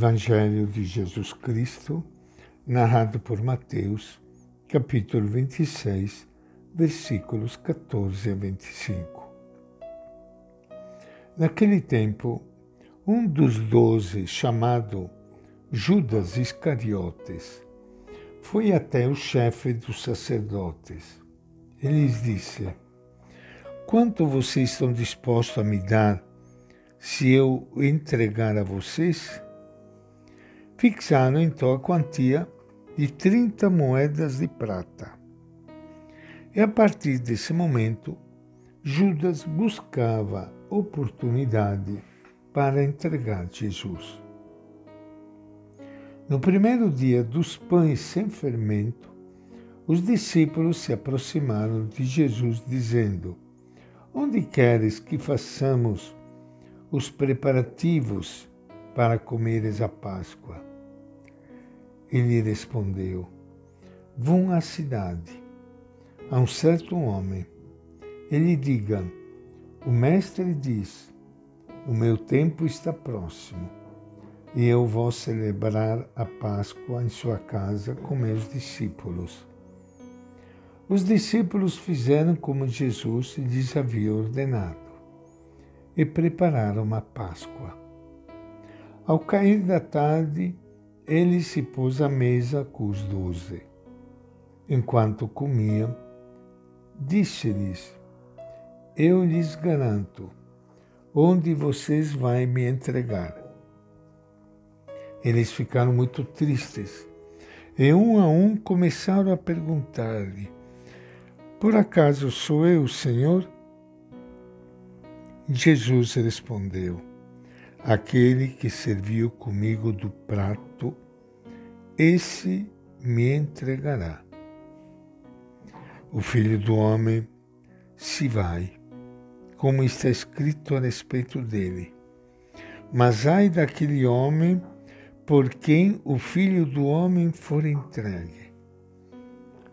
Evangelho de Jesus Cristo, narrado por Mateus, capítulo 26, versículos 14 a 25. Naquele tempo, um dos doze, chamado Judas Iscariotes, foi até o chefe dos sacerdotes. Ele lhes disse: Quanto vocês estão dispostos a me dar se eu entregar a vocês? Fixaram então a quantia de 30 moedas de prata. E a partir desse momento, Judas buscava oportunidade para entregar Jesus. No primeiro dia dos pães sem fermento, os discípulos se aproximaram de Jesus, dizendo: Onde queres que façamos os preparativos para comeres a Páscoa? Ele respondeu: Vão à cidade, a um certo homem. Ele diga: O mestre diz: O meu tempo está próximo, e eu vou celebrar a Páscoa em sua casa com meus discípulos. Os discípulos fizeram como Jesus lhes havia ordenado e prepararam uma Páscoa. Ao cair da tarde, ele se pôs à mesa com os doze. Enquanto comiam, disse-lhes: Eu lhes garanto, onde vocês vão me entregar. Eles ficaram muito tristes e um a um começaram a perguntar-lhe: Por acaso sou eu, Senhor? Jesus respondeu: Aquele que serviu comigo do prato, esse me entregará. O filho do homem se vai, como está escrito a respeito dele. Mas ai daquele homem por quem o filho do homem for entregue.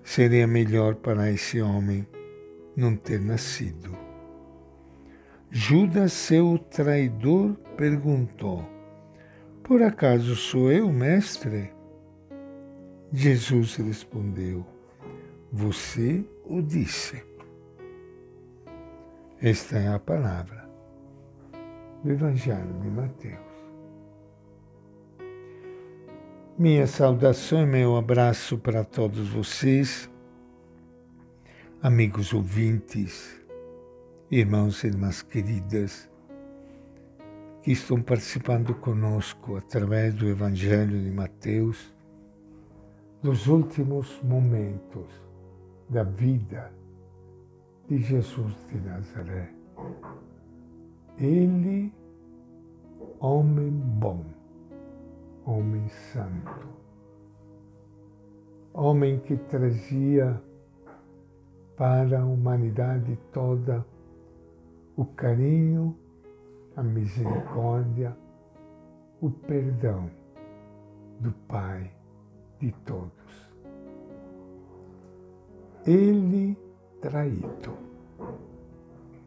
Seria melhor para esse homem não ter nascido. Judas, seu traidor, perguntou: Por acaso sou eu, mestre? Jesus respondeu: Você o disse. Esta é a palavra do Evangelho de Mateus. Minha saudação e meu abraço para todos vocês, amigos ouvintes irmãos e irmãs queridas que estão participando conosco através do Evangelho de Mateus dos últimos momentos da vida de Jesus de Nazaré. Ele, homem bom, homem santo, homem que trazia para a humanidade toda o carinho, a misericórdia, o perdão do Pai de todos. Ele traído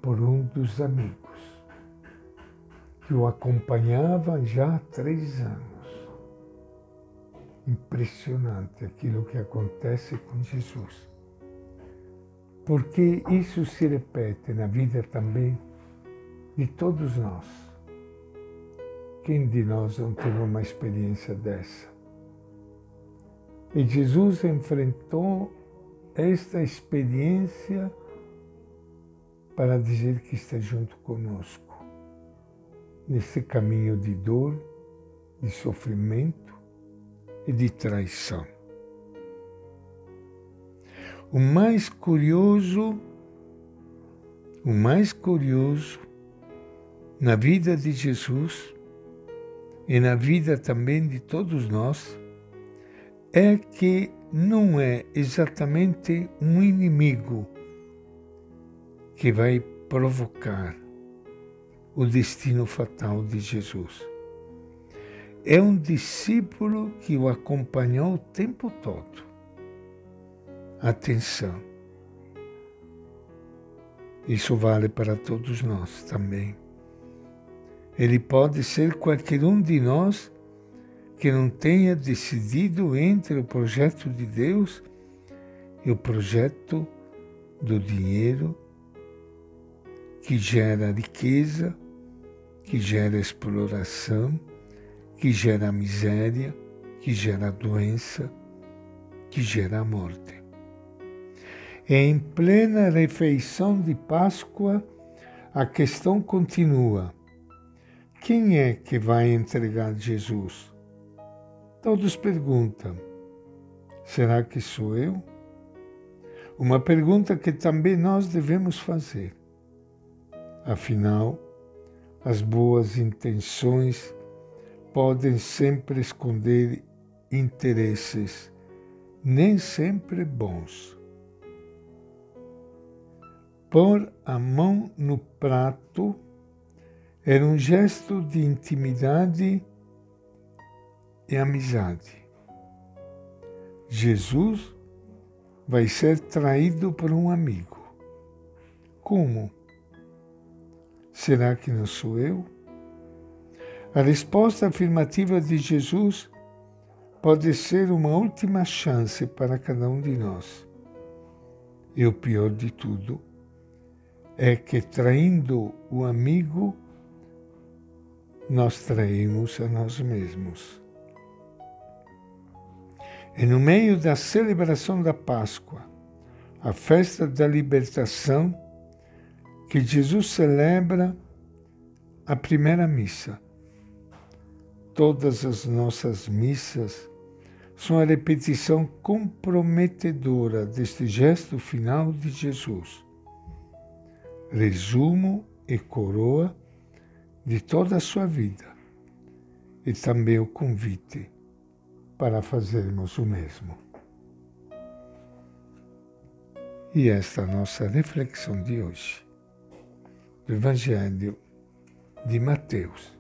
por um dos amigos que o acompanhava já há três anos. Impressionante aquilo que acontece com Jesus porque isso se repete na vida também de todos nós. Quem de nós não teve uma experiência dessa? E Jesus enfrentou esta experiência para dizer que está junto conosco nesse caminho de dor, de sofrimento e de traição. O mais curioso, o mais curioso na vida de Jesus e na vida também de todos nós é que não é exatamente um inimigo que vai provocar o destino fatal de Jesus. É um discípulo que o acompanhou o tempo todo atenção. Isso vale para todos nós também. Ele pode ser qualquer um de nós que não tenha decidido entre o projeto de Deus e o projeto do dinheiro que gera riqueza, que gera exploração, que gera miséria, que gera doença, que gera morte. Em plena refeição de Páscoa, a questão continua: quem é que vai entregar Jesus? Todos perguntam: será que sou eu? Uma pergunta que também nós devemos fazer. Afinal, as boas intenções podem sempre esconder interesses, nem sempre bons. Pôr a mão no prato era um gesto de intimidade e amizade. Jesus vai ser traído por um amigo. Como? Será que não sou eu? A resposta afirmativa de Jesus pode ser uma última chance para cada um de nós. E o pior de tudo é que, traindo o amigo, nós traímos a nós mesmos. E no meio da celebração da Páscoa, a festa da libertação, que Jesus celebra a primeira missa. Todas as nossas missas são a repetição comprometedora deste gesto final de Jesus. Resumo e coroa de toda a sua vida e também o convite para fazermos o mesmo. E esta é a nossa reflexão de hoje, do Evangelho de Mateus.